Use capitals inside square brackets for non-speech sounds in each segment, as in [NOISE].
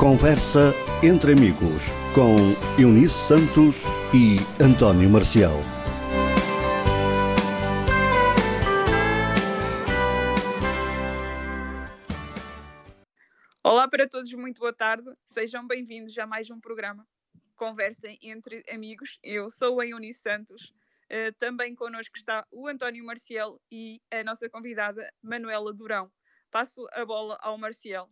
Conversa entre amigos com Eunice Santos e António Marcial. Olá para todos, muito boa tarde. Sejam bem-vindos a mais um programa Conversa entre amigos. Eu sou a Eunice Santos. Uh, também connosco está o António Marcial e a nossa convidada Manuela Durão. Passo a bola ao Marcial.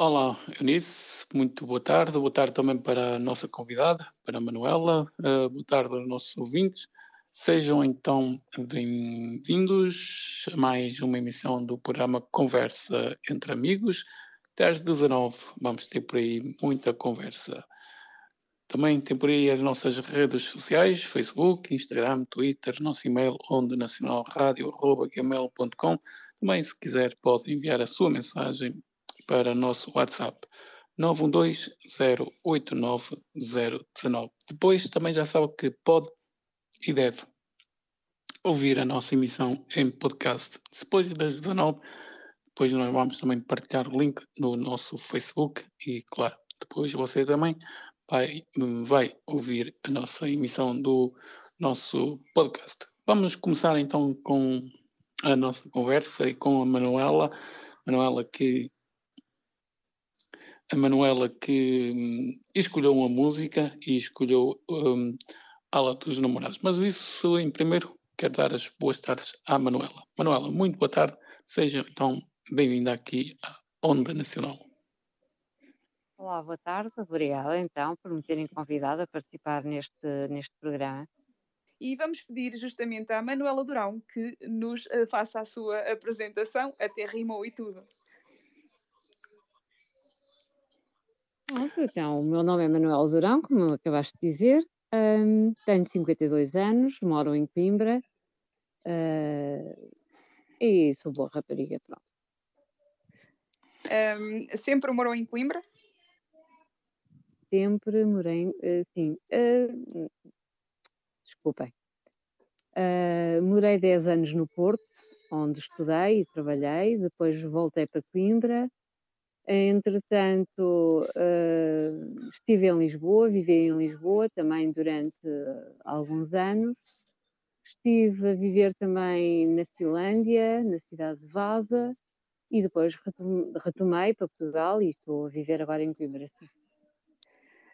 Olá, Eunice, muito boa tarde. Boa tarde também para a nossa convidada, para a Manuela. Uh, boa tarde aos nossos ouvintes. Sejam então bem-vindos a mais uma emissão do programa Conversa entre Amigos. Até às 19 vamos ter por aí muita conversa. Também tem por aí as nossas redes sociais, Facebook, Instagram, Twitter, nosso e-mail ondenacionalradio.gmail.com. Também, se quiser, pode enviar a sua mensagem para nosso WhatsApp 912-089-019. Depois também já sabe que pode e deve ouvir a nossa emissão em podcast. Depois das 19, depois nós vamos também partilhar o link no nosso Facebook e, claro, depois você também vai, vai ouvir a nossa emissão do nosso podcast. Vamos começar então com a nossa conversa e com a Manuela. Manuela que a Manuela que hum, escolheu uma música e escolheu um, Ala dos Namorados. Mas isso, em primeiro, quero dar as boas tardes à Manuela. Manuela, muito boa tarde. Seja então bem-vinda aqui à Onda Nacional. Olá, boa tarde. Obrigada então por me terem convidado a participar neste, neste programa. E vamos pedir justamente à Manuela Durão que nos uh, faça a sua apresentação, até rimou e tudo. Então, o meu nome é Manuel Durão, como acabaste de dizer, um, tenho 52 anos, moro em Coimbra uh, e sou boa rapariga, pronto. Um, sempre morou em Coimbra? Sempre morei, uh, sim. Uh, desculpem. Uh, morei 10 anos no Porto, onde estudei e trabalhei, depois voltei para Coimbra Entretanto, uh, estive em Lisboa, vivi em Lisboa também durante alguns anos. Estive a viver também na Finlândia, na cidade de Vaza, e depois retomei para Portugal e estou a viver agora em Coimbra.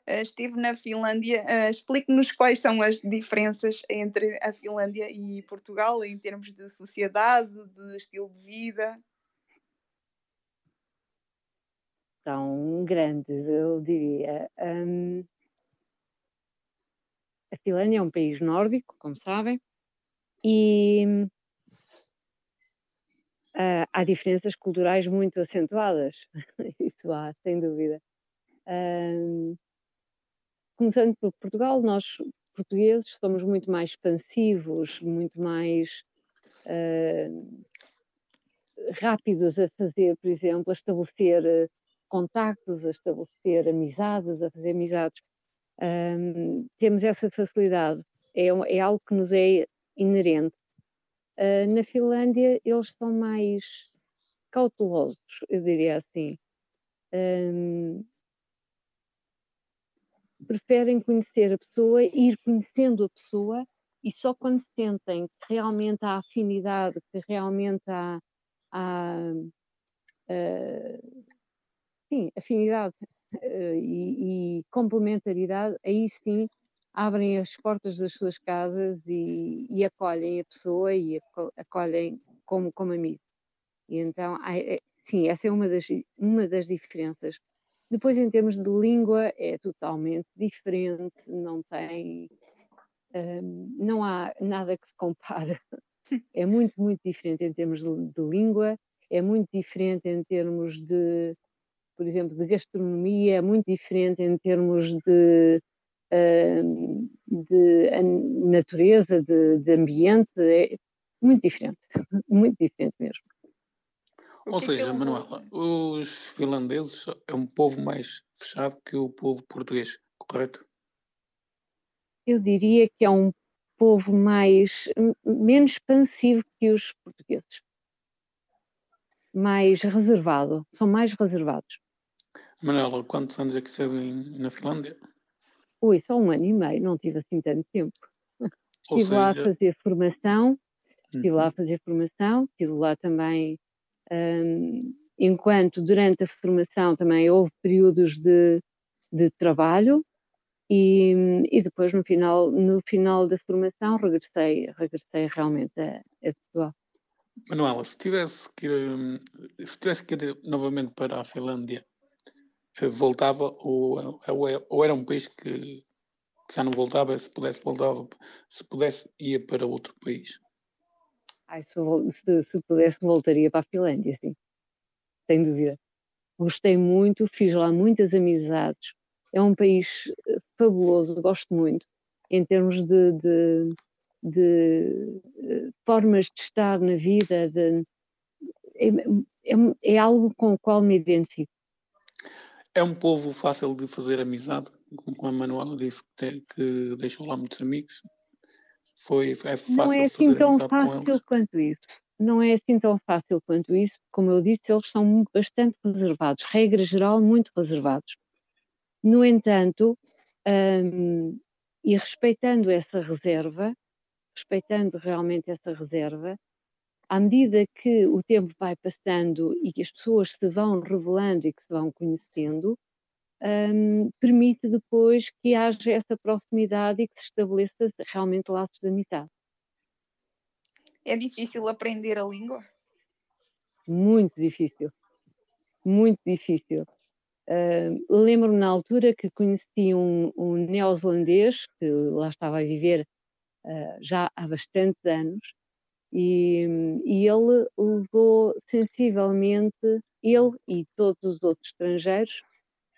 Uh, estive na Finlândia. Explique-nos quais são as diferenças entre a Finlândia e Portugal em termos de sociedade, de estilo de vida são grandes, eu diria. Um, a Finlândia é um país nórdico, como sabem, e uh, há diferenças culturais muito acentuadas, [LAUGHS] isso há, sem dúvida. Um, começando por Portugal, nós portugueses somos muito mais expansivos, muito mais uh, rápidos a fazer, por exemplo, a estabelecer contactos, a estabelecer amizades, a fazer amizades. Um, temos essa facilidade, é, é, algo que nos é inerente. Uh, na Finlândia, eles são mais cautelosos, eu diria assim. Um, preferem conhecer a pessoa, ir conhecendo a pessoa e só quando sentem que realmente há afinidade, que realmente há, há uh, sim, afinidade uh, e, e, complementaridade, aí sim abrem as portas das suas casas e, e acolhem a pessoa e acolhem como, como amigo. E então, é, sim, essa é uma das, uma das diferenças. Depois, em termos de língua, é totalmente diferente, não tem. Um, ehm, não há nada que se compare. É muito, muito diferente em termos de, de língua, é muito diferente em termos de, por exemplo, de gastronomia, é muito diferente em termos de, de natureza, de, de ambiente, é muito diferente, [LAUGHS] muito diferente mesmo. Ou seja, Manuela, os finlandeses é um povo mais fechado que o povo português, correto? Eu diria que é um povo mais menos expansivo que os portugueses, mais reservado, são mais reservados. Manuela, quantos anos é que esteve na Finlândia? Ui, só um ano e meio, não tive assim tanto tempo. Ou estive lá a seja, fazer formação, estive lá uhum, a fazer formação, estive lá também, hum, enquanto durante a formação também houve períodos de, de trabalho e, e depois no final, no final da formação regressei, regressei realmente a, a Portugal. Manuela, se tivesse que ir, hum, se tivesse que ir novamente para a Finlândia, voltava ou, ou era um país que, que já não voltava, se pudesse voltava, se pudesse ia para outro país? Ai, se, se pudesse voltaria para a Finlândia, sim, sem dúvida. Gostei muito, fiz lá muitas amizades. É um país eh, fabuloso, gosto muito, em termos de, de, de, eh, formas de estar na vida, de- é, é- é algo com o qual me identifico. É um povo fácil de fazer amizade, como a Manuela disse que, te- que deixou lá muitos amigos. Foi, é fácil Não é assim tão fácil quanto isso. Não é assim tão fácil quanto isso. Como eu disse, eles são bastante reservados. Regra geral, muito reservados. No entanto, hum, e respeitando essa reserva, respeitando realmente essa reserva, à medida que o tempo vai passando e que as pessoas se vão revelando e que se vão conhecendo, hum, permite depois que haja essa proximidade e que se estabeleça realmente laços de amizade. É difícil aprender a língua? Muito difícil. Muito difícil. Ah, Lembro-me na altura que conheci um, um neozelandês que lá estava a viver ah, já há bastantes anos e, e ele levou sensivelmente, ele e todos os outros estrangeiros,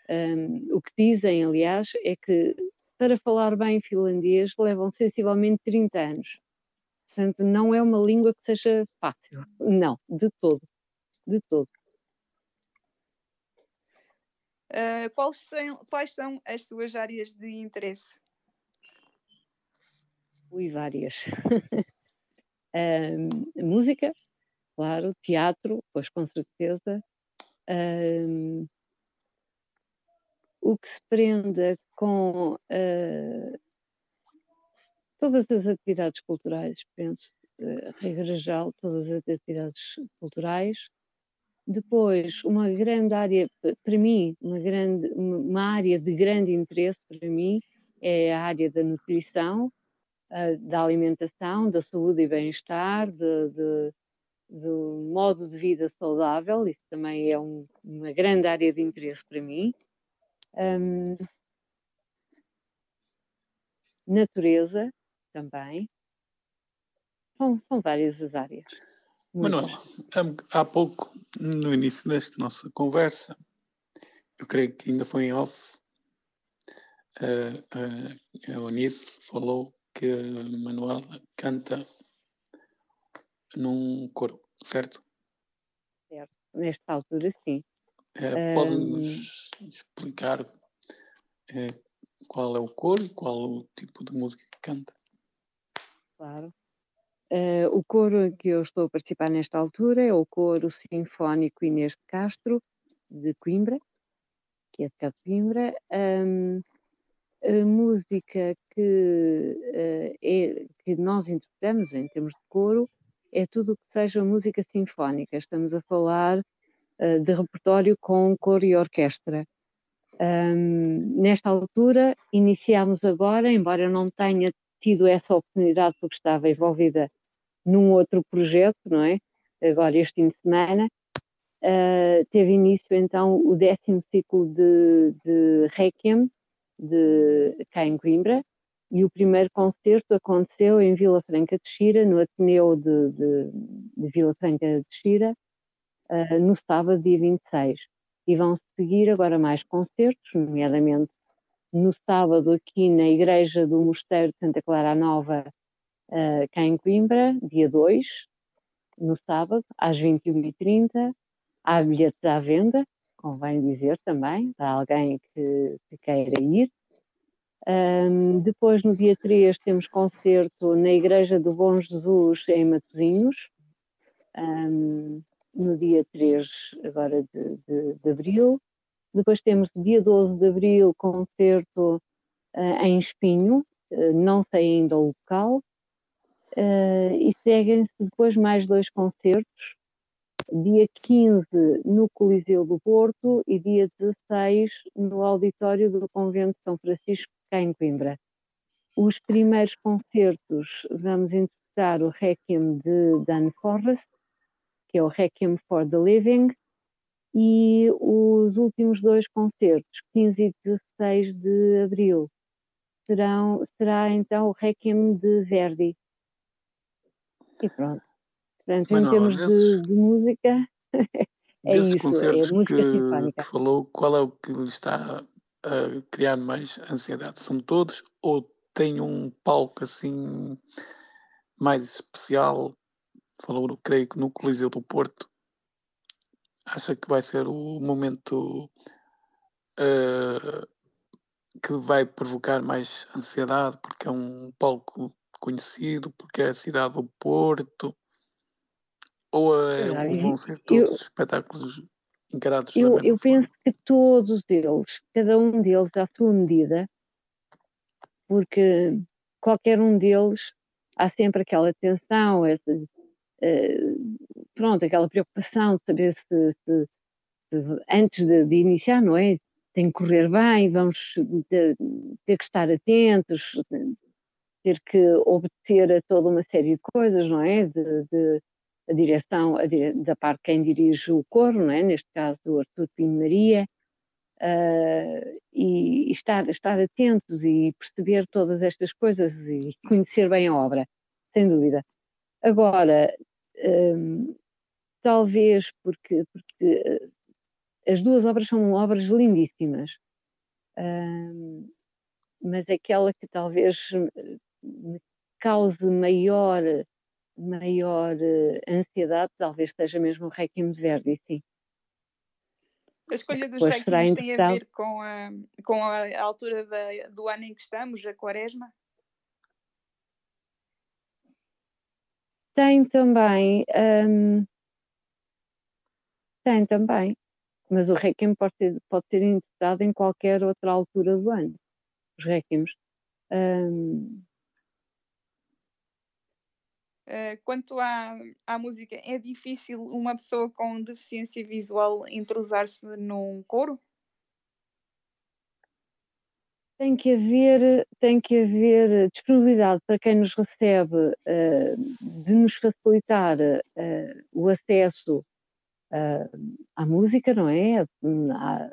ah, o que dizem, aliás, é que para falar bem finlandês levam sensivelmente 30 anos. Portanto, não é uma língua que seja fácil. Não, de todo. De todo. Ah, quais, são, quais são as suas áreas de interesse? Ui, várias. [LAUGHS] Música, claro, teatro, pois com certeza. O que se prenda com ah, todas as atividades culturais, penso, ah, regra geral, todas as atividades culturais. Depois, uma grande área, para mim, uma, grande, uma área de grande interesse para mim é a área da nutrição, da alimentação, da saúde e bem-estar, de, de- do modo de vida saudável, isso também é um- uma grande área de interesse para mim. Ahm, natureza também. São, são várias as áreas. Muitas. Manuela, há há pouco, no início desta nossa conversa, eu creio que ainda foi em off, a Eunice falou que a Manuela canta num coro, certo? Nesta altura, sim. Eh, Pode-nos explicar eh, qual é o coro e qual o tipo de música que canta? Claro. Eh, o coro que eu estou a participar nesta altura é o coro sinfónico Inês de Castro, de Coimbra, que é de Coimbra. Ahm, a música que, eh, é, que nós interpretamos em termos de coro é tudo o que seja música sinfónica. Estamos a falar eh, de repertório com coro e orquestra. Ahm, nesta altura, iniciámos agora, embora eu não tenha tido essa oportunidade porque estava envolvida num outro projeto, não é? Agora, este fim de semana, ah, teve início então o décimo ciclo de, de Requiem de, cá em Coimbra e o primeiro concerto aconteceu em Vila Franca de Xira, no Ateneu de, de, de Vila Franca de Xira, ah, no sábado, dia 26. E vão seguir agora mais concertos, nomeadamente no sábado aqui na Igreja do Mosteiro de Santa Clara Nova, uh, cá em Coimbra, dia 2, no sábado, às 21h30. Há bilhetes à venda, convém dizer também, para alguém que, que queira ir. Um, depois, no dia 3, temos concerto na Igreja do Bom Jesus, em Matosinhos. Um, no dia 3, agora de, de, de abril. Depois temos dia 12 de abril, concerto uh, em Espinho, uh, não sei ainda o local. Uh, e seguem-se depois mais dois concertos, dia 15 no Coliseu do Porto e dia 16 no auditório do Convento de São Francisco, cá em Coimbra. Os primeiros concertos vamos interpretar o Requiem de Dan Forrest, que é o Requiem for the Living, e os últimos dois concertos, 15 e 16 de abril, serão, será então o Requiem de Verdi. E pronto. Portanto, em termos desses, de, de, música, [LAUGHS] é isso, é música que, sinfónica. Que falou, qual é o que lhe está a criar mais ansiedade? São todos ou tem um palco assim mais especial? Falou, creio que no Coliseu do Porto, acha que vai ser o momento uh, que vai provocar mais ansiedade, porque é um palco conhecido, porque é a cidade do Porto, ou, é, ou vão ser todos eu, espetáculos encarados Eu, eu penso que todos eles, cada um deles à sua medida, porque qualquer um deles há sempre aquela tensão, essa, uh, pronto, aquela preocupação de saber se, se, se antes de, de, iniciar, não é? Tem que correr bem, vamos ter, ter que estar atentos, ter que obedecer a toda uma série de coisas, não é? De, de a direção a dire, da parte de quem dirige o coro, não é? Neste caso do Artur Pinho Maria, uh, e, e, estar, estar atentos e perceber todas estas coisas e conhecer bem a obra, sem dúvida. Agora, um, talvez porque, porque eh, as duas obras são obras lindíssimas, um, mas aquela que talvez me cause maior, maior uh, ansiedade talvez seja mesmo o Requiem de Verdi, sim. A escolha dos Requiems tem a ver com a, com a altura da, do ano em que estamos, a quaresma? Tem também, um, tem também, mas o Requiem pode ser, pode ser interpretado em qualquer outra altura do ano. Os Requiems. Um, Uh, quanto à, à música, é difícil uma pessoa com deficiência visual entrosar-se num coro? Tem que haver, tem que haver disponibilidade para quem nos recebe uh, de nos facilitar uh, o acesso à música, não é? À,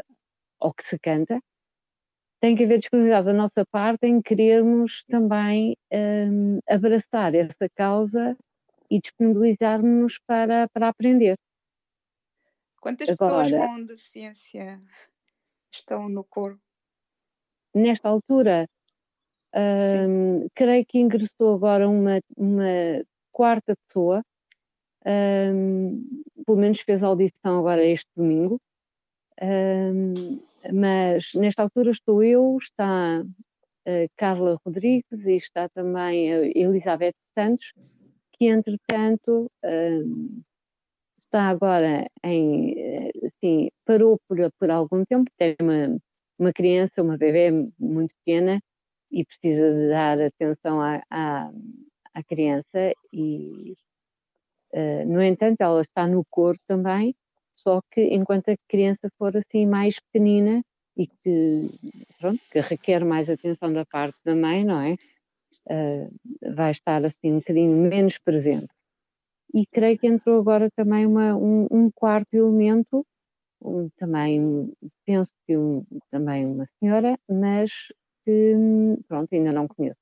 ao que se canta. Tem que haver disponibilidade da nossa parte em querermos também um, abraçar essa causa e disponibilizar-nos para, para aprender. Quantas Agora, pessoas com deficiência estão no coro? nesta altura, um, creio que ingressou agora uma, uma quarta pessoa, um, pelo menos fez audição agora este domingo, um, mas nesta altura estou eu, está a Carla Rodrigues e está também a Elizabeth Santos, que entretanto está agora em, assim, parou por, por algum tempo, tem uma, uma criança, uma bebê muito pequena e precisa de dar atenção à, à, à criança e, uh, no entanto, ela está no coro também, só que enquanto a criança for assim mais pequenina e que, pronto, que requer mais atenção da parte da mãe, não é? Uh, vai estar assim um bocadinho menos presente. E creio que entrou agora também uma, um, um quarto elemento um, também, penso que um, também uma senhora, mas que, pronto, ainda não conheço.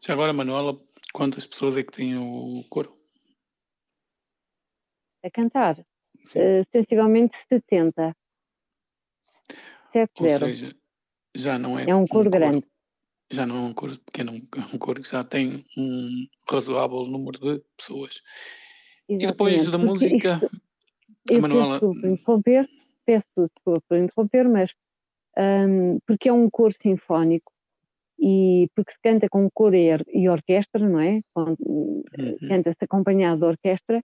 Já agora, Manuela, quantas pessoas é que têm o coro? A cantar? Uh, sensivelmente 70. 7 Ou seja, já não é, é um coro um grande. Já não é um coro pequeno, é um coro que já tem um razoável número de pessoas. Exatamente. E depois da música, isto, eu Manuela... peço desculpa interromper, peço desculpa por interromper, mas um, porque é um coro sinfónico e porque se canta com coro e, orquestra, não é? Uhum. Canta-se acompanhado de orquestra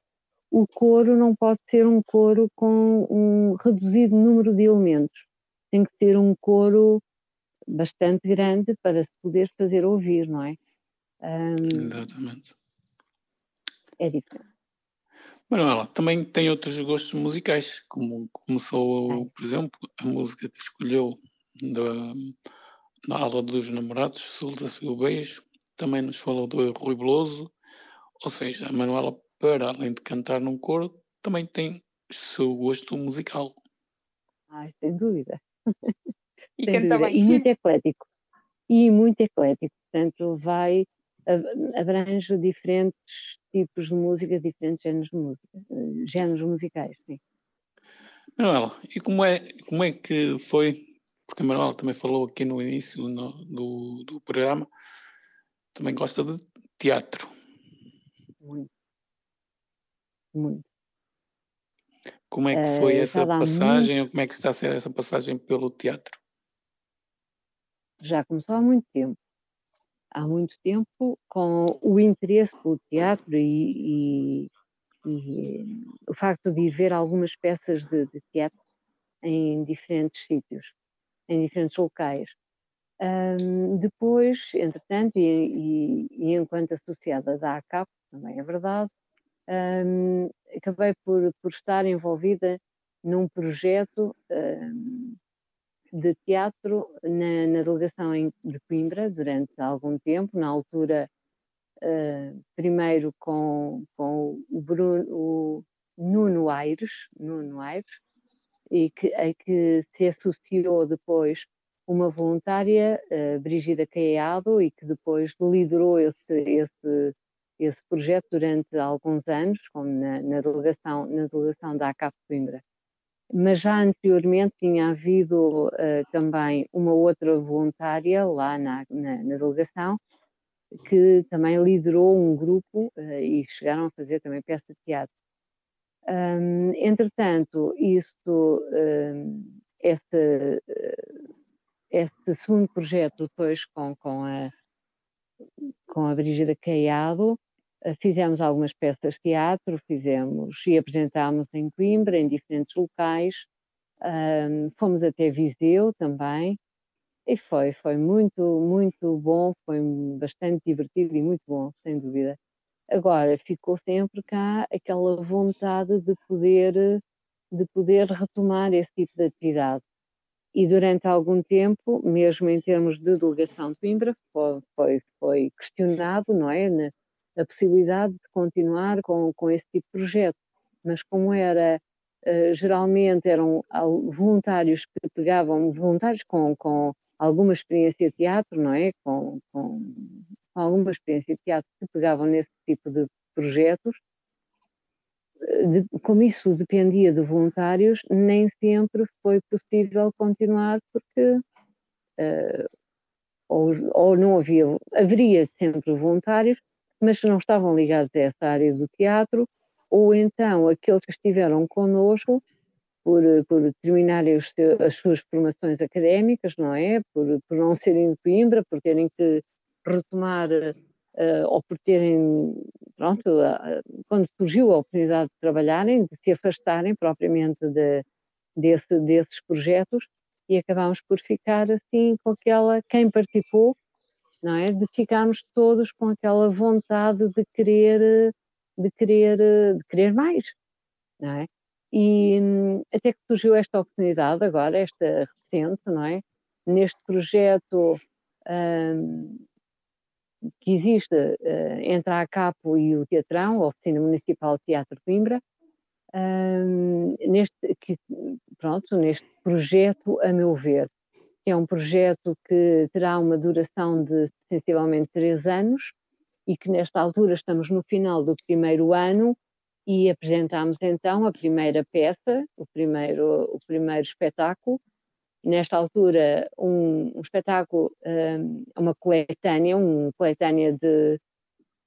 o coro não pode ser um coro com um reduzido número de elementos. Tem que ser um coro bastante grande para se poder fazer ouvir, não é? Um, Exatamente. É diferente. Manuela, também tem outros gostos musicais, como começou, por exemplo, a música que escolheu da, da aula dos namorados, Solta-se o Beijo, também nos falou do Rui Beloso, ou seja, a Manuela, para além de cantar num coro, também tem o seu gosto musical. Ai, sem dúvida. E sem canta dúvida. bem. E muito eclético. E muito eclético. Portanto, vai, abrange diferentes tipos de música, diferentes géneros de música, géneros musicais, sim. Manuela, e como é, como é que foi, porque a Manuela também falou aqui no início no, do, do programa, também gosta de teatro. Muito. Muito. Como é que foi uh, essa passagem, muito... ou como é que está a ser essa passagem pelo teatro? Já começou há muito tempo. Há muito tempo, com o interesse pelo teatro e, e, e o facto de ir ver algumas peças de, de teatro em diferentes sítios, em diferentes locais. Um, depois, entretanto, e, e, e, enquanto associada da ACAP, também é verdade, um, acabei por, por estar envolvida num projeto um, de teatro na, na delegação em, de Coimbra durante algum tempo, na altura, uh, primeiro com, com o, Bruno, o Nuno Aires, Nuno Aires, e que, a que se associou depois uma voluntária, uh, Brigida Caiado, e que depois liderou esse, esse, esse projeto durante alguns anos, como na, na delegação, na delegação da ACAP Coimbra. Mas já anteriormente tinha havido uh, também uma outra voluntária lá na, na, na, delegação, que também liderou um grupo uh, e chegaram a fazer também peça de teatro. Um, entretanto, isso, um, esse, segundo projeto depois com, com, a, com a Brígida Caiado, fizemos algumas peças de teatro, fizemos e apresentámos em Coimbra, em diferentes locais, um, fomos até Viseu também, e foi, foi muito, muito bom, foi bastante divertido e muito bom, sem dúvida. Agora, ficou sempre cá aquela vontade de poder, de poder retomar esse tipo de atividade. E durante algum tempo, mesmo em termos de delegação de Coimbra, foi, foi, foi questionado, não é, Na, a possibilidade de continuar com, com esse tipo de projeto. Mas como era, uh, geralmente eram voluntários que pegavam, voluntários com, com alguma experiência de teatro, não é, com, com, com alguma experiência de teatro que pegavam nesse tipo de projetos, de, como isso dependia de voluntários, nem sempre foi possível continuar porque uh, ou, ou, não havia, haveria sempre voluntários, mas não estavam ligados a essa área do teatro, ou então aqueles que estiveram connosco por, por terminarem os, as suas formações académicas, não é? Por, por não serem de Coimbra, por terem que retomar uh, ou por terem, pronto, uh, quando surgiu a oportunidade de trabalharem, de se afastarem propriamente de, desse, desses projetos e acabámos por ficar assim com aquela, quem participou, não é? De ficarmos todos com aquela vontade de querer, de querer, de querer mais, não é? E até que surgiu esta oportunidade agora, esta recente, não é? Neste projeto um, que existe uh, entre a ACAPO e o Teatrão, a Oficina Municipal de Teatro de Coimbra, um, neste, que, pronto, neste projeto, a meu ver, que é um projeto que terá uma duração de sensivelmente três anos e que nesta altura estamos no final do primeiro ano e apresentamos então a primeira peça, o primeiro, o primeiro espetáculo, nesta altura um, um espetáculo, um, uma coletânea, uma coletânea de,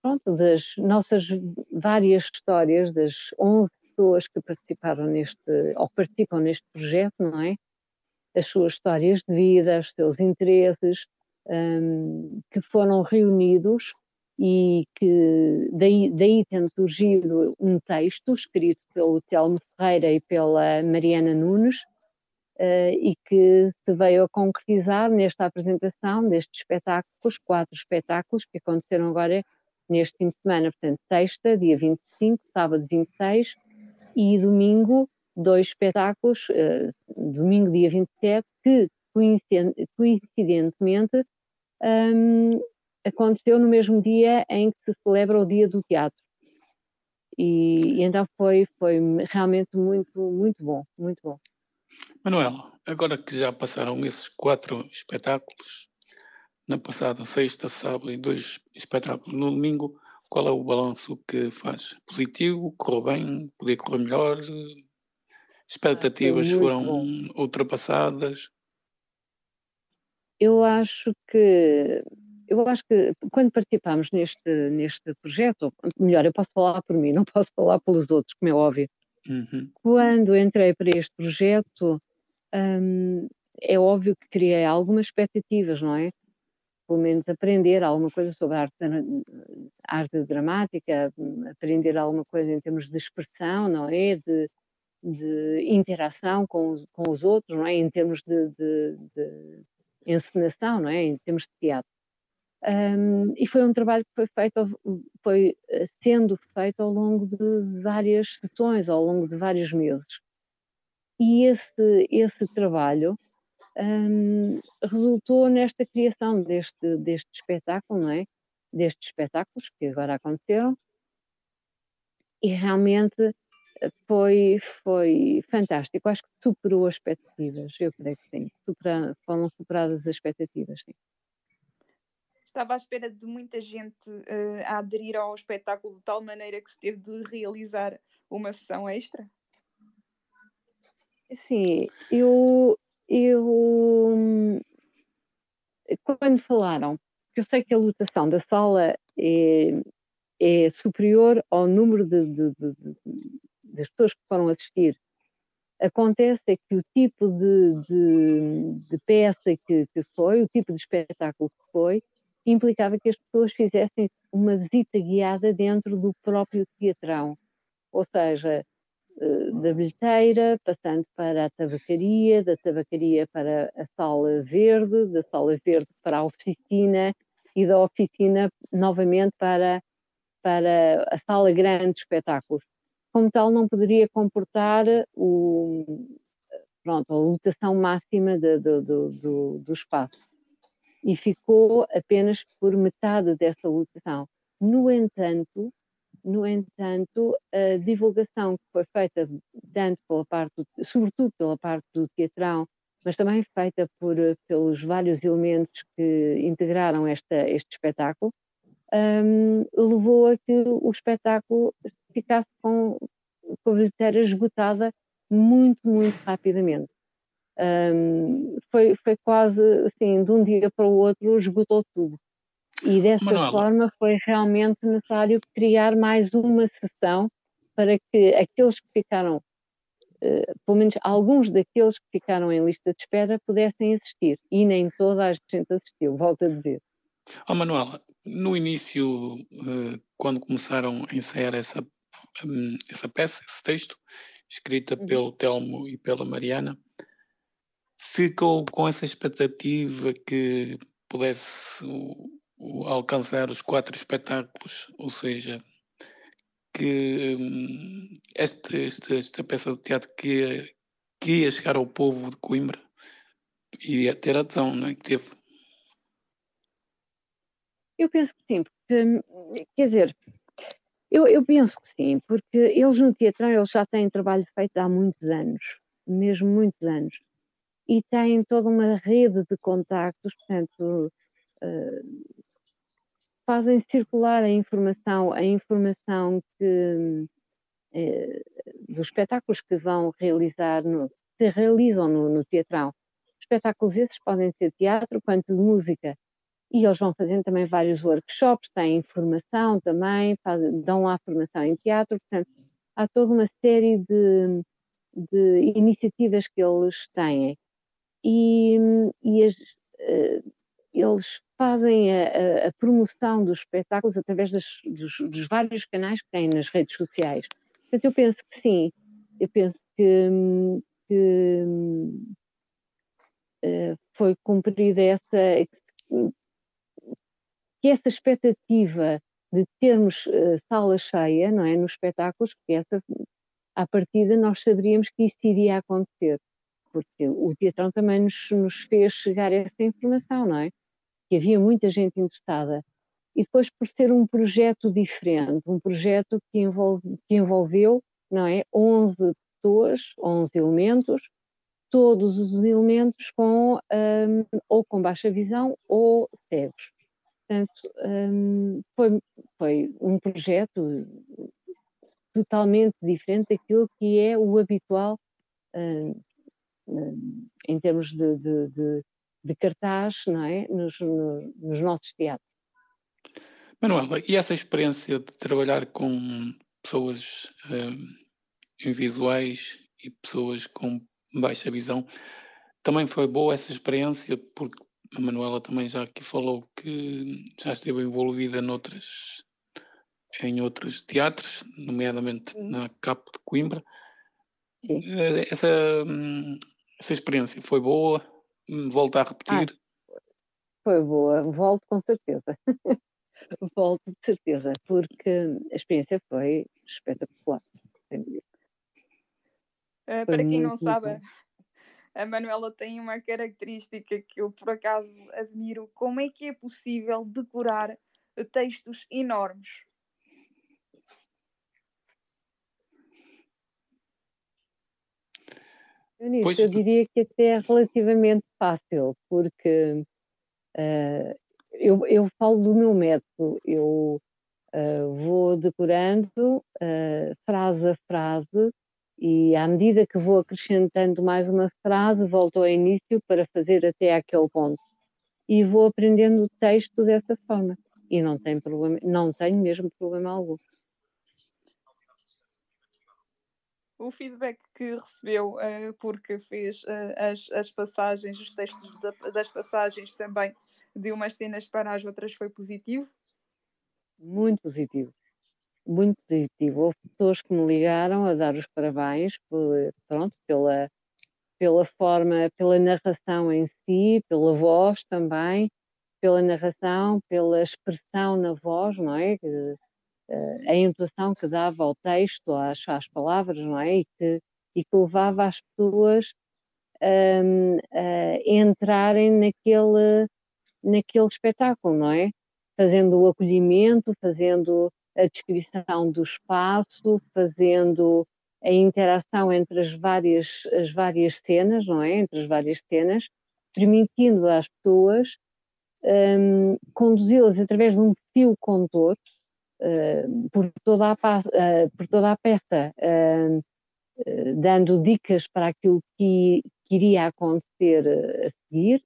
pronto, das nossas várias histórias, das 11 pessoas que participaram neste, ou participam neste projeto, não é? As suas histórias de vida, os seus interesses, um, que foram reunidos e que daí, daí tendo surgido um texto escrito pelo Telmo Ferreira e pela Mariana Nunes, uh, e que se veio a concretizar nesta apresentação destes espetáculos, quatro espetáculos que aconteceram agora neste fim de semana, portanto, sexta, dia 25, sábado 26 e domingo, dois espetáculos, uh, domingo, dia 27, que coincidentemente um, aconteceu no mesmo dia em que se celebra o Dia do Teatro. E, e, então foi, foi realmente muito, muito bom, muito bom. Manuel, agora que já passaram esses quatro espetáculos, na passada sexta, sábado e dois espetáculos no domingo, qual é o balanço que faz? Positivo? Correu bem? Podia correr melhor? Expectativas ah, foram bom. ultrapassadas? Eu acho que eu acho que quando participamos neste, neste projeto, melhor, eu posso falar por mim, [LAUGHS] não posso falar pelos outros, como é óbvio. Uhum. Quando entrei para este projeto, hum, é óbvio que criei algumas expectativas, não é? Pelo menos aprender alguma coisa sobre a arte, arte dramática, aprender alguma coisa em termos de expressão, não é? De, de interação com, com os outros, não é? Em termos de, de, de encenação, não é? Em termos de teatro. Um, e foi um trabalho que foi feito, foi eh, sendo feito ao longo de várias sessões, ao longo de vários meses. E esse, esse trabalho um, resultou nesta criação deste, deste espetáculo, não é? Destes espetáculos que agora aconteceram. E realmente foi, foi fantástico. Acho que superou as expectativas. Eu creio que sim. Supera, foram superadas as expectativas, sim estava à espera de muita gente uh, a aderir ao espetáculo de tal maneira que se teve de realizar uma sessão extra? Sim, eu, eu quando falaram, eu sei que a lotação da sala é, é superior ao número de, de, de, das pessoas que foram assistir. Acontece é que o tipo de, peça que, que foi, o tipo de espetáculo que foi, implicava que as pessoas fizessem uma visita guiada dentro do próprio teatrão, ou seja, eh, da bilheteira, passando para a tabacaria, da tabacaria para a sala verde, da sala verde para a oficina e da oficina novamente para, para a sala grande de espetáculos. Como tal, não poderia comportar o, pronto, a lotação máxima de, de, do, do espaço e ficou apenas por metade dessa lotação. No entanto, no entanto, a divulgação que foi feita tanto pela parte, sobretudo pela parte do teatrão, mas também feita por, pelos vários elementos que integraram esta, este espetáculo, um, levou a que o espetáculo ficasse com, com a bilheteira esgotada muito, muito rapidamente. Um, foi, foi quase assim, de um dia para o outro esgotou tudo. E dessa Manuela. forma foi realmente necessário criar mais uma sessão para que aqueles que ficaram, uh, pelo menos alguns daqueles que ficaram em lista de espera, pudessem assistir. E nem toda a gente assistiu, volto a dizer. Oh, Manuela, no início, uh, quando começaram a ensaiar essa, um, essa peça, esse texto, escrita uhum. pelo Telmo e pela Mariana, ficou com essa expectativa que pudesse alcançar os quatro espetáculos, ou seja, que hum, esta, esta, esta peça de teatro que ia, que ia chegar ao povo de Coimbra iria ter adesão, não é? Que teve. Eu penso que sim, porque, quer dizer, eu, eu penso que sim, porque eles no teatro eles já têm trabalho feito há muitos anos, mesmo muitos anos e têm toda uma rede de contactos, portanto, uh, fazem circular a informação, a informação que, uh, dos espetáculos que vão realizar, no, se realizam no, no teatrão. Espetáculos esses podem ser teatro, quanto de música. E eles vão fazendo também vários workshops, têm informação também, dão lá formação em teatro, portanto, há toda uma série de, de iniciativas que eles têm e, e as, uh, eles fazem a, a, promoção dos espetáculos através das, dos, dos, vários canais que têm nas redes sociais. Portanto, eu penso que sim, eu penso que, que uh, foi cumprida essa que essa expectativa de termos uh, sala cheia, não é, nos espetáculos, porque essa à partida nós saberíamos que isso iria acontecer, porque o teatrão também nos, nos fez chegar essa informação, não é? Que havia muita gente interessada. E depois por ser um projeto diferente, um projeto que, envolve, que envolveu, não é, 11 pessoas, 11 elementos, todos os elementos com um, ou com baixa visão ou cegos. Portanto, um, foi, foi um projeto totalmente diferente daquilo que é o habitual uh, uh, em termos de, de, de, de, cartaz não é? nos, no, nos nossos teatros. Manuela, e essa experiência de trabalhar com pessoas uh, invisuais e pessoas com baixa visão, também foi boa essa experiência, porque a Manuela também já aqui falou que já esteve envolvida noutras em outros teatros, nomeadamente na Capo de Coimbra. Eh, essa, hum, essa experiência foi boa? Hum, volta a repetir? Ah, foi boa, volto com certeza. [LAUGHS] volto de certeza, porque a experiência foi espetacular. Uh, para quem não sabe, [LAUGHS] a Manuela tem uma característica que eu por acaso admiro. Como é que é possível decorar textos enormes? Nisso, pois... eu diria que até é relativamente fácil, porque uh, eu, eu falo do meu método, eu uh, vou decorando uh, frase a frase e à medida que vou acrescentando mais uma frase, volto ao início para fazer até aquele ponto. E vou aprendendo o texto dessa forma. E não tenho, problema, não tenho mesmo problema algum. o feedback que recebeu uh, porque fez uh, as, as passagens, os textos da, das passagens também de umas cenas para as outras foi positivo? Muito positivo, muito positivo. Houve pessoas que me ligaram a dar os parabéns por, pronto, pela, pela forma, pela narração em si, pela voz também, pela narração, pela expressão na voz, não é? uh, a entoação que dava ao texto, às, às palavras, não é? E que, e que levava as pessoas um, a entrarem naquele, naquele espetáculo, não é? Fazendo o acolhimento, fazendo a descrição do espaço, fazendo a interação entre as várias, as várias cenas, não é? Entre as várias cenas, permitindo às pessoas um, conduzi-las através de um fio condutor, eh, por, toda a, uh, por toda a peça, uh, dando dicas para aquilo que, que iria acontecer a seguir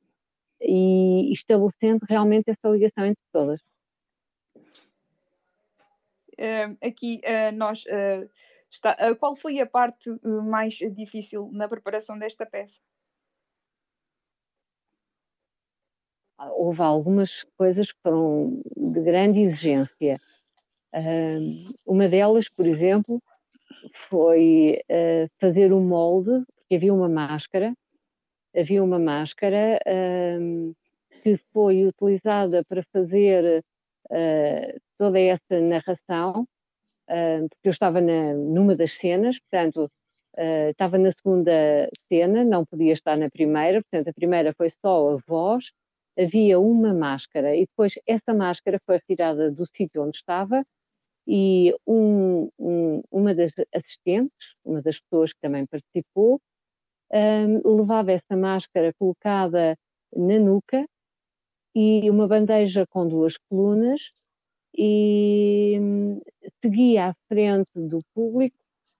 e estabelecendo realmente essa ligação entre todas. Aqui nós está, qual foi a parte mais difícil na preparação desta peça? Houve algumas coisas que foram de grande exigência uma delas, por exemplo, foi fazer o molde, porque havia uma máscara, havia uma máscara que foi utilizada para fazer toda essa narração, uh, porque eu estava na, numa das cenas, portanto, uh, estava na segunda cena, não podia estar na primeira, portanto, a primeira foi só a voz, havia uma máscara e depois essa máscara foi retirada do sítio onde estava e um, um, uma das assistentes, uma das pessoas que também participou, um, levava essa máscara colocada na nuca e uma bandeja com duas colunas e hum, seguia à frente do público,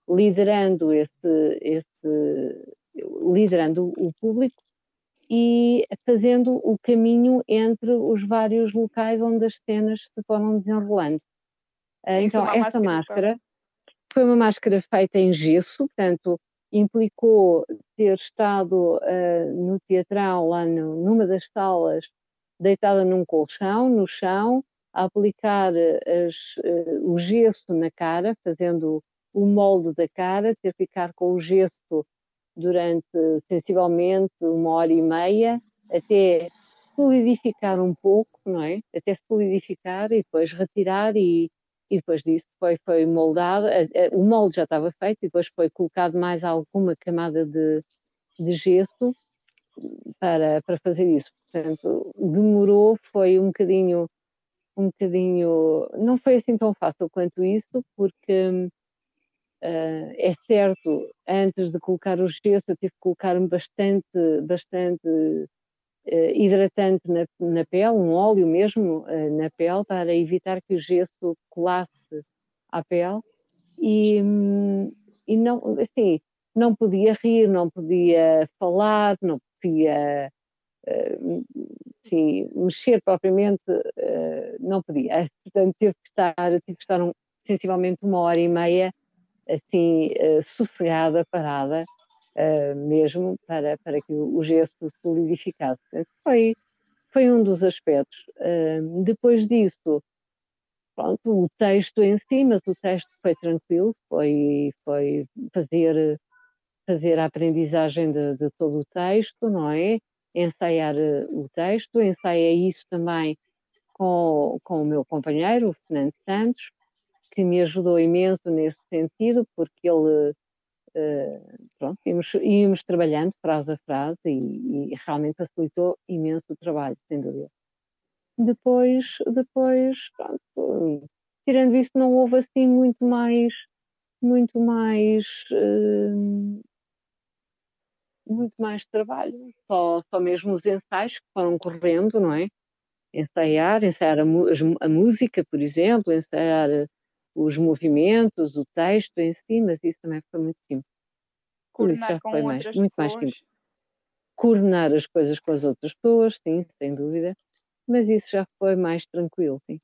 liderando esse, esse liderando o público e fazendo o caminho entre os vários locais onde as cenas se foram desenrolando. Ah, então, é essa máscara foi uma máscara feita em gesso, portanto, implicou ter estado uh, no teatrão, lá no, numa das salas, deitada num colchão, no chão, a aplicar as, o gesso na cara, fazendo o molde da cara, ter que ficar com o gesso durante sensivelmente uma hora e meia, até solidificar um pouco, não é? Até solidificar e depois retirar e, e depois disso foi, foi moldado, o molde já estava feito e depois foi colocado mais alguma camada de, de gesso para, para fazer isso. Portanto, demorou, foi um bocadinho, um bocadinho, não foi assim tão fácil quanto isso, porque Uh, é certo, antes de colocar o gesso, eu tive que colocar bastante, bastante uh, hidratante na, na, pele, um óleo mesmo uh, na pele, para evitar que o gesso colasse à pele. E, e não, assim, não podia rir, não podia falar, não podia assim, mexer propriamente, não podia. [LAUGHS] Portanto, tive que estar, tive que estar um, sensivelmente uma hora e meia assim uh, sossegada, parada, uh, mesmo para, para que o, gesso solidificasse. Foi, foi um dos aspectos. Depois disso, pronto, o texto em si, mas o texto foi tranquilo, foi, foi fazer, fazer a aprendizagem de, de todo o texto, não é? Ensaiar o texto, ensaia isso também com, com o meu companheiro, o Fernando Santos, que me ajudou imenso nesse sentido, porque ele, uh, pronto, íamos, íamos, trabalhando frase a frase e, e, realmente facilitou imenso o trabalho, sem dúvida. Depois, depois, pronto, tirando isso, não houve assim muito mais, muito mais, uh, muito mais trabalho, só, só mesmo os ensaios que foram correndo, não é? Ensaiar, ensaiar a, a música, por exemplo, ensaiar os movimentos, o texto em si, mas isso também foi muito simples. Coordenar com outras mais, muito mais simples. Coordenar as coisas com as outras pessoas, sim, sem dúvida, mas isso já foi mais tranquilo, sim.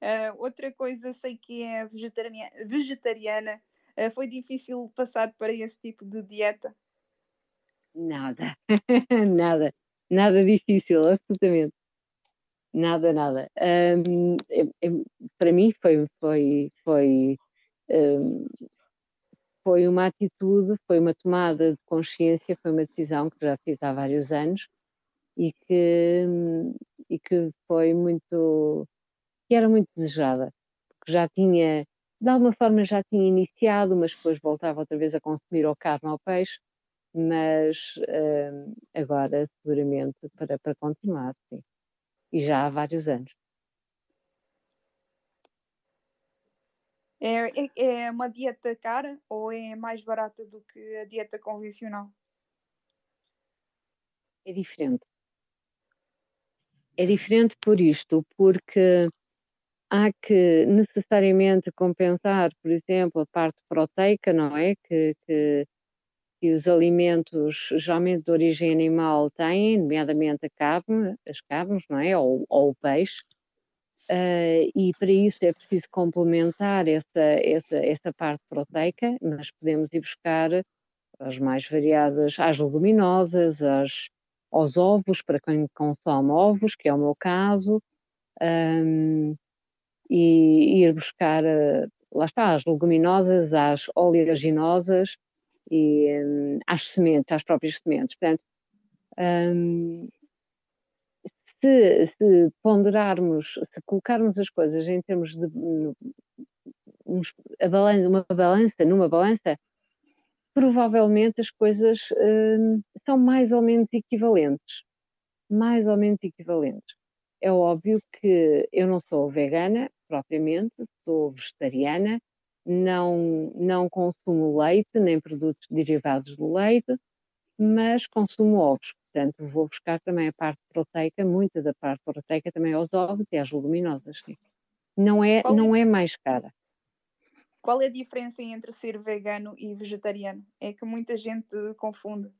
Uh, outra coisa, sei que é vegetariana, vegetariana foi difícil passar para esse tipo de dieta? Nada, [LAUGHS] nada, nada difícil, absolutamente. Nada, nada. Um, é, é, para mim foi, foi, foi, um, foi uma atitude, foi uma tomada de consciência, foi uma decisão que já fiz há vários anos e que, e que foi muito, que era muito desejada, porque já tinha, de alguma forma já tinha iniciado, mas depois voltava outra vez a consumir ou carne ou peixe, mas um, agora seguramente para, para continuar, sim e já há vários anos. É, é, é uma dieta cara ou é mais barata do que a dieta convencional? É diferente. É diferente por isto, porque há que necessariamente compensar, por exemplo, a parte proteica, não é? Que, que que os alimentos geralmente de origem animal têm, nomeadamente a carne, as carnes, não é? Ou, ou o peixe. Uh, e para isso é preciso complementar essa, essa, essa parte proteica, mas podemos ir buscar as mais variadas, as leguminosas, as, aos ovos, para quem consome ovos, que é o meu caso, um, e ir buscar, uh, lá está, as leguminosas, as oleaginosas, e um, às sementes, às próprias sementes. Portanto, um, se, se, ponderarmos, se colocarmos as coisas em termos de uma balança, numa balança, provavelmente as coisas um, são mais ou menos equivalentes. Mais ou menos equivalentes. É óbvio que eu não sou vegana propriamente, sou vegetariana, não, não consumo leite, nem produtos derivados do leite, mas consumo ovos. Portanto, vou buscar também a parte proteica, muita da parte proteica também aos ovos e às leguminosas. Sim. Não, é, é, não é mais cara. Qual é a diferença entre ser vegano e vegetariano? É que muita gente confunde.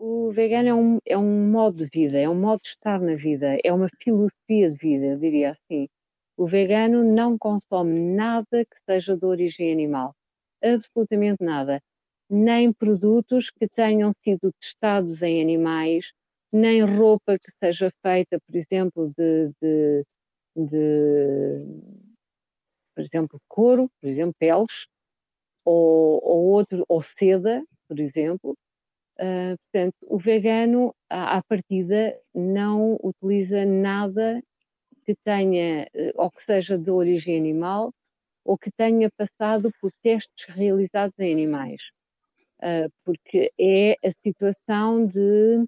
O vegano é um, é um modo de vida, é um modo de estar na vida, é uma filosofia de vida, eu diria assim. O vegano não consome nada que seja de origem animal. Absolutamente nada. nem produtos que tenham sido testados em animais, nem roupa que seja feita, por exemplo, de, de, de por exemplo, couro, por exemplo, peles, ou, ou outro, ou seda, por exemplo. Uh, portanto, o vegano, à, à partida, não utiliza nada que tenha, eh, ou que seja de origem animal, ou que tenha passado por testes realizados em animais. Uh, porque é a situação de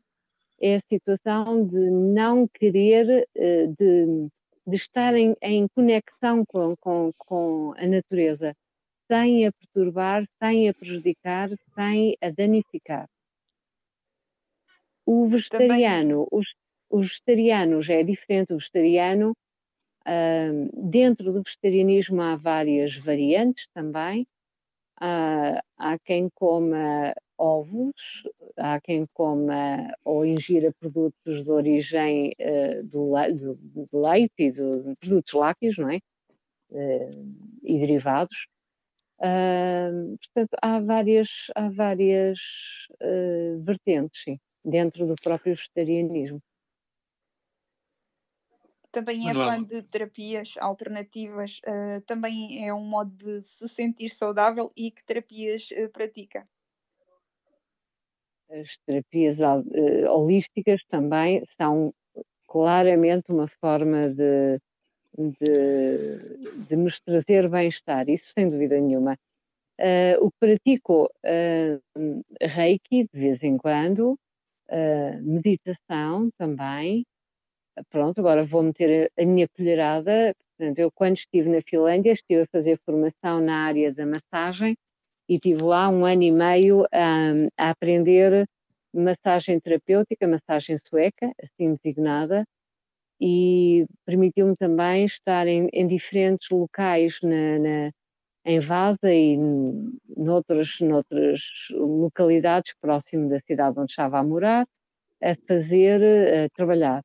é a situação de não querer, de, de estar em, em conexão com, com, com, a natureza, sem a perturbar, sem a prejudicar, sem a danificar. O vegetariano, os, os vegetarianos é diferente. O vegetariano, uh, dentro do vegetarianismo há várias variantes também. Uh, há quem coma ovos, há quem coma ou ingira produtos de origem uh, do, do, do, leite e de produtos lácteos, não é? Uh, e derivados. Portanto, há várias, há várias vertentes, sim, dentro do próprio vegetarianismo. Também é fã de terapias alternativas, também é um modo de se sentir saudável e que terapias pratica? as terapias uh, holísticas também são claramente uma forma de, de, de nos trazer bem-estar, isso sem dúvida nenhuma. Uh, o que pratico uh, reiki de vez em quando, meditação também. Pronto, agora vou meter a, minha colherada. Portanto, eu quando estive na Finlândia estive a fazer formação na área da massagem e tive lá um ano e meio a, a aprender massagem terapêutica, massagem sueca, assim designada, e permitiu-me também estar em, em diferentes locais na, na, em Vaza e noutras, noutras localidades próximo da cidade onde estava a morar, a fazer, a trabalhar.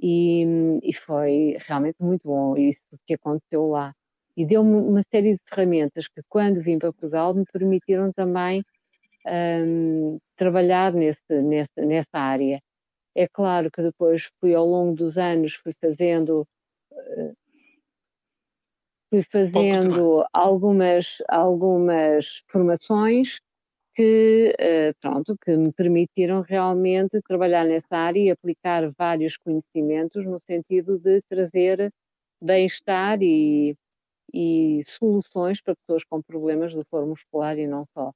E, e foi realmente muito bom isso que aconteceu lá e deu-me uma série de ferramentas que, quando vim para Portugal, me permitiram também um, trabalhar nesse, nesse, nessa área. É claro que depois fui ao longo dos anos fui fazendo uh, fui fazendo algumas algumas formações que uh, pronto que me permitiram realmente trabalhar nessa área e aplicar vários conhecimentos no sentido de trazer bem-estar e e soluções para pessoas com problemas do foro muscular e não só.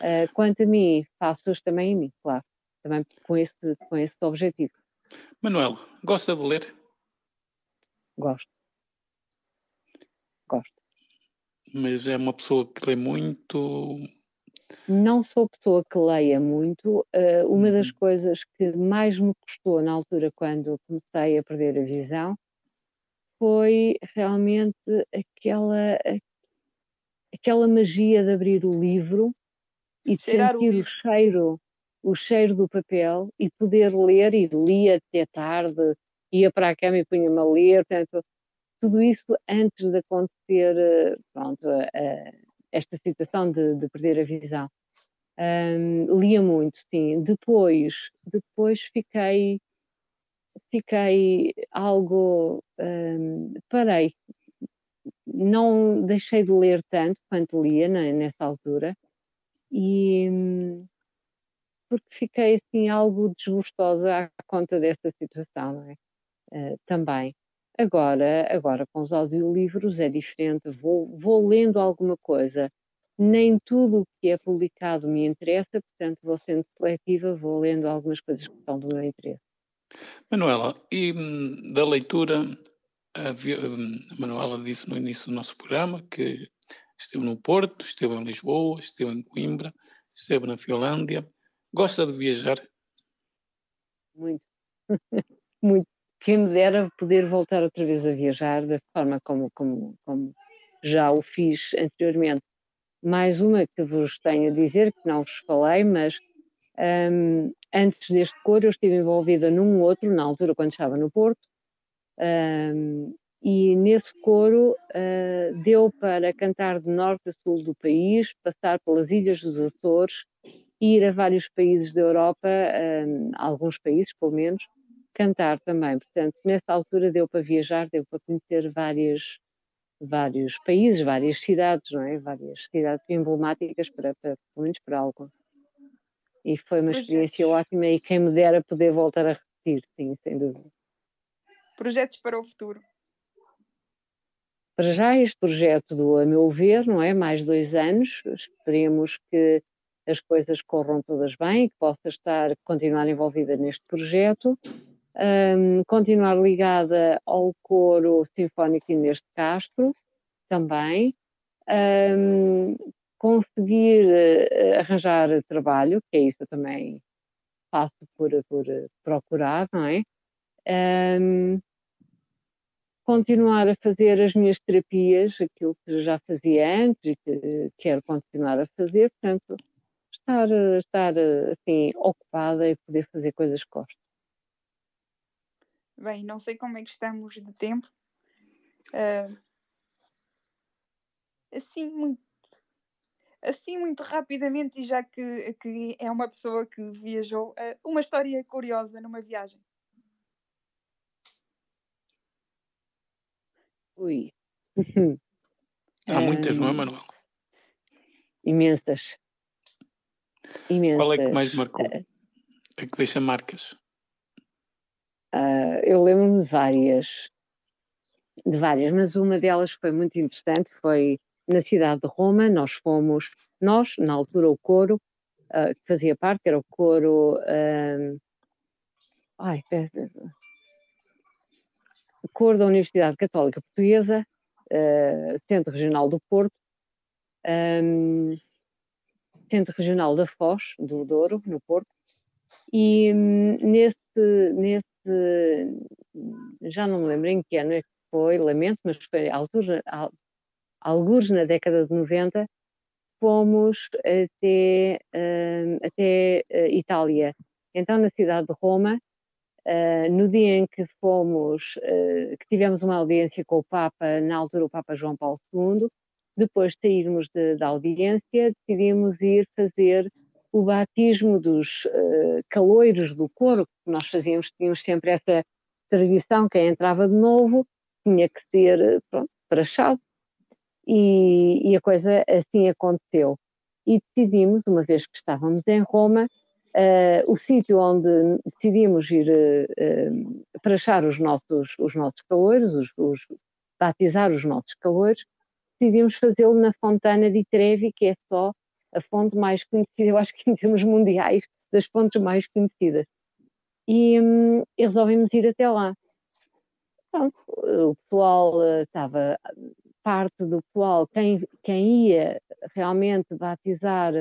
Uh, quanto a mim, faço-os também em mim, claro, também com esse, com esse objetivo. Manuel, gosta de ler? Gosto. Gosto. Mas é uma pessoa que lê muito? Não sou pessoa que leia muito. Uh, uma uhum. das coisas que mais me custou na altura, quando comecei a perder a visão, foi realmente aquela, aquela magia de abrir o livro e de Cheirar sentir o, o, cheiro, o cheiro do papel e poder ler, e lia até tarde, ia para a cama e punha-me a ler, portanto, tudo isso antes de acontecer pronto, esta situação de, de, perder a visão. Um, lia muito, sim. Depois, depois fiquei fiquei algo. Um, parei. Não deixei de ler tanto quanto lia na, nessa altura, e porque fiquei assim algo desgostosa à conta dessa situação, não é? Uh, também. Agora, agora com os audiolivros é diferente, vou, vou lendo alguma coisa. Nem tudo o que é publicado me interessa, portanto vou sendo seletiva, vou lendo algumas coisas que são do meu interesse. Manuela, e hum, da leitura, a, hum, a Manuela disse no início do nosso programa que esteve no Porto, esteve em Lisboa, esteve em Coimbra, esteve na Finlândia. Gosta de viajar? Muito, [LAUGHS] muito. Quem me dera poder voltar outra vez a viajar da forma como, como, como já o fiz anteriormente. Mais uma que vos tenho a dizer, que não vos falei, mas um, antes deste coro, eu estive envolvida num outro, na altura, quando estava no Porto, um, e nesse coro uh, deu para cantar de norte a sul do país, passar pelas ilhas dos Açores, ir a vários países da Europa, um, alguns países pelo menos, cantar também. Portanto, nessa altura deu para viajar, deu para conhecer várias, vários países, várias cidades, não é? Várias cidades emblemáticas para, para pelo menos para algo. E foi uma experiência ótima e quem me dera poder voltar a repetir, sim, sem dúvida. Projetos para o futuro? Para já este projeto do A Meu Ver, não é? Mais dois anos, esperemos que as coisas corram todas bem, que possa estar, continuar envolvida neste projeto, um, continuar ligada ao coro sinfónico Inês de Castro, também, um, conseguir uh, arranjar trabalho, que é isso eu também faço por, por procurar, não é? Um, continuar a fazer as minhas terapias, aquilo que já fazia antes e que quero continuar a fazer, portanto, estar, estar assim, ocupada e poder fazer coisas que gosto. Bem, não sei como é que estamos de tempo. Uh, assim, muito, assim, muito rapidamente, e já que, que é uma pessoa que viajou, uh, uma história curiosa numa viagem. Ui. Há muitas, não é, Manuel? Imensas. Imensas. Qual é que mais marcou? É que deixa marcas? Uh, eu lembro-me de várias, de várias, mas uma delas foi muito interessante, foi na cidade de Roma, nós fomos, nós, na altura o coro, uh, que fazia parte, era o coro, uh, ai, o coro da Universidade Católica Portuguesa, Centro Regional do Porto, um, Centro Regional da Foz, do Douro, no Porto, e um, nesse, nesse já não me lembro em que ano é que foi, lamento, mas foi altura, alguns na década de 90, fomos até, uh, até uh, Itália. Então, na cidade de Roma, uh, no dia em que fomos, que tivemos uma audiência com o Papa, na altura o Papa João Paulo II, depois de sairmos de, da audiência, decidimos ir fazer o batismo dos uh, caloiros do coro, que nós fazíamos, tínhamos sempre essa tradição, quem entrava de novo tinha que ser, pronto, prachado. E, e a coisa assim aconteceu. E decidimos, uma vez que estávamos em Roma, uh, o sítio onde decidimos ir uh, prachar os nossos, os nossos caloiros, os, os, batizar os nossos caloiros, decidimos fazê-lo na Fontana di Trevi, que é só a fonte mais conhecida, eu acho que em termos mundiais, das fontes mais conhecidas. E, hum, e resolvemos ir até lá. Pronto, o pessoal eh, estava, parte do pessoal, quem, quem ia realmente batizar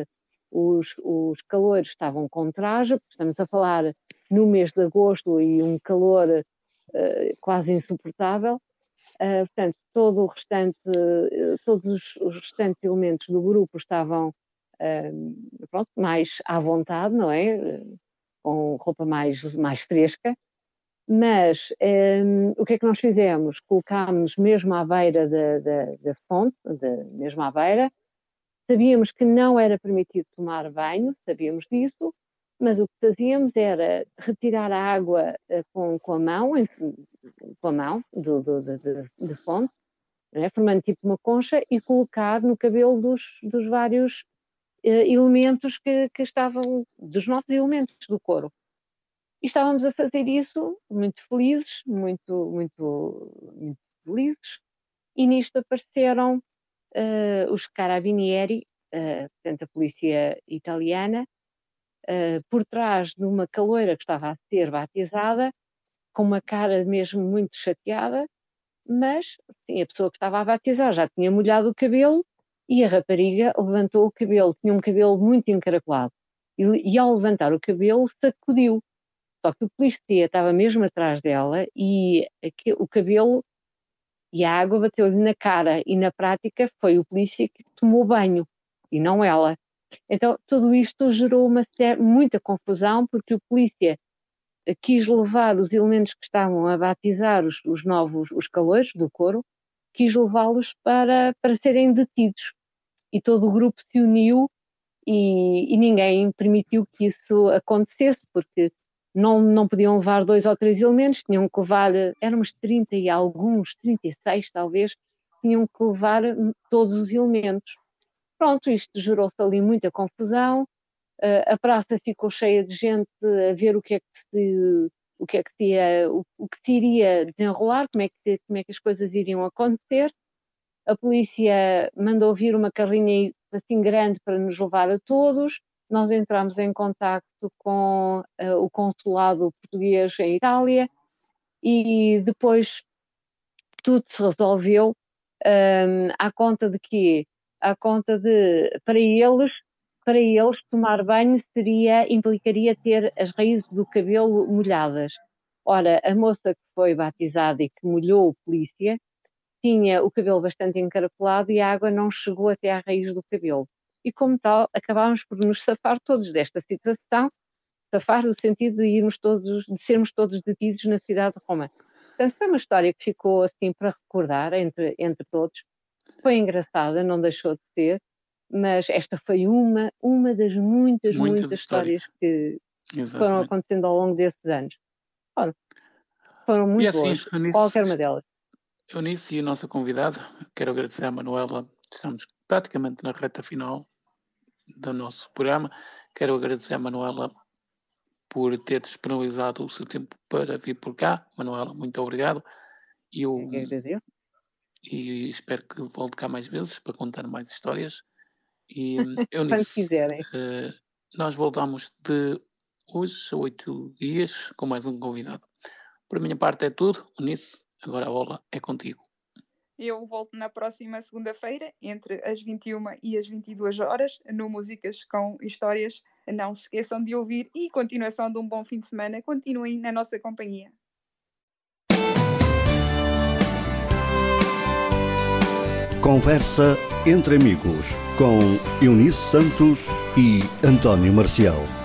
os, os calores estavam com traje, estamos a falar no mês de agosto e um calor uh, quase insuportável. Uh, portanto, todo o restante, uh, todos os, os, restantes elementos do grupo estavam pronto, mais à vontade, não é? Com roupa mais, mais fresca. Mas um, o que é que nós fizemos? Colocámos mesmo à beira da, da, da fonte, de, mesmo à beira. Sabíamos que não era permitido tomar banho, sabíamos disso, mas o que fazíamos era retirar a água uh, com, com a mão, com a mão do, do, de, de, fonte, é? formando tipo uma concha e colocar no cabelo dos, dos vários elementos que, que estavam, dos nossos elementos do coro. E estávamos a fazer isso muito felizes, muito, muito, muito felizes, e nisto apareceram uh, os carabinieri, uh, portanto a polícia italiana, uh, por trás de uma caloira que estava a ser batizada, com uma cara mesmo muito chateada, mas sim, a pessoa que estava a batizar já tinha molhado o cabelo e a rapariga levantou o cabelo, tinha um cabelo muito encaracolado, e, e ao levantar o cabelo sacudiu. Só que o polícia estava mesmo atrás dela e aqui, o cabelo e a água bateu-lhe na cara e na prática foi o polícia que tomou banho e não ela. Então tudo isto gerou uma muita confusão porque o polícia quis levar os elementos que estavam a batizar os, os novos, os calores do coro, quis levá-los para, para serem detidos. E todo o grupo se uniu e, e, ninguém permitiu que isso acontecesse, porque não, não podiam levar dois ou três elementos, tinham que levar, éramos 30 e alguns, 36 talvez, tinham que levar todos os elementos. Pronto, isto gerou-se ali muita confusão, a praça ficou cheia de gente a ver o que é que se, o que é que o, o que se iria desenrolar, como é, que, como é que as coisas iriam acontecer. A polícia mandou vir uma carrinha assim grande para nos levar a todos. Nós entramos em contato com uh, o consulado português em Itália e depois tudo se resolveu um, à conta de quê? À conta de, para eles, para eles tomar banho seria, implicaria ter as raízes do cabelo molhadas. Ora, a moça que foi batizada e que molhou o polícia tinha o cabelo bastante encaracolado e a água não chegou até à raiz do cabelo. E como tal, acabámos por nos safar todos desta situação, safar no sentido de irmos todos, de sermos todos detidos na cidade de Roma. Portanto, foi uma história que ficou assim para recordar entre, entre todos. Foi engraçada, não deixou de ser, mas esta foi uma, uma das muitas, muitas, muitas histórias, que Exatamente. foram acontecendo ao longo desses anos. Ora, foram muito assim, boas, Eunice, qualquer uma delas. Eunice e a nossa convidada, quero agradecer à Manuela, estamos praticamente na reta final do nosso programa, quero agradecer à Manuela por ter disponibilizado o seu tempo para vir por cá. Manuela, muito obrigado. Eu, e espero que volte cá mais vezes para contar mais histórias e [LAUGHS] eu Quando quiserem. Uh, nós voltamos de hoje a oito dias com mais um convidado. Por minha parte é tudo. Unice, agora a bola é contigo. Eu volto na próxima segunda-feira, entre as 21 e as 22 horas, no Músicas com Histórias. Não se esqueçam de ouvir e continuação de um bom fim de semana. Continuem na nossa companhia. Conversa entre amigos com Eunice Santos e António Marcial.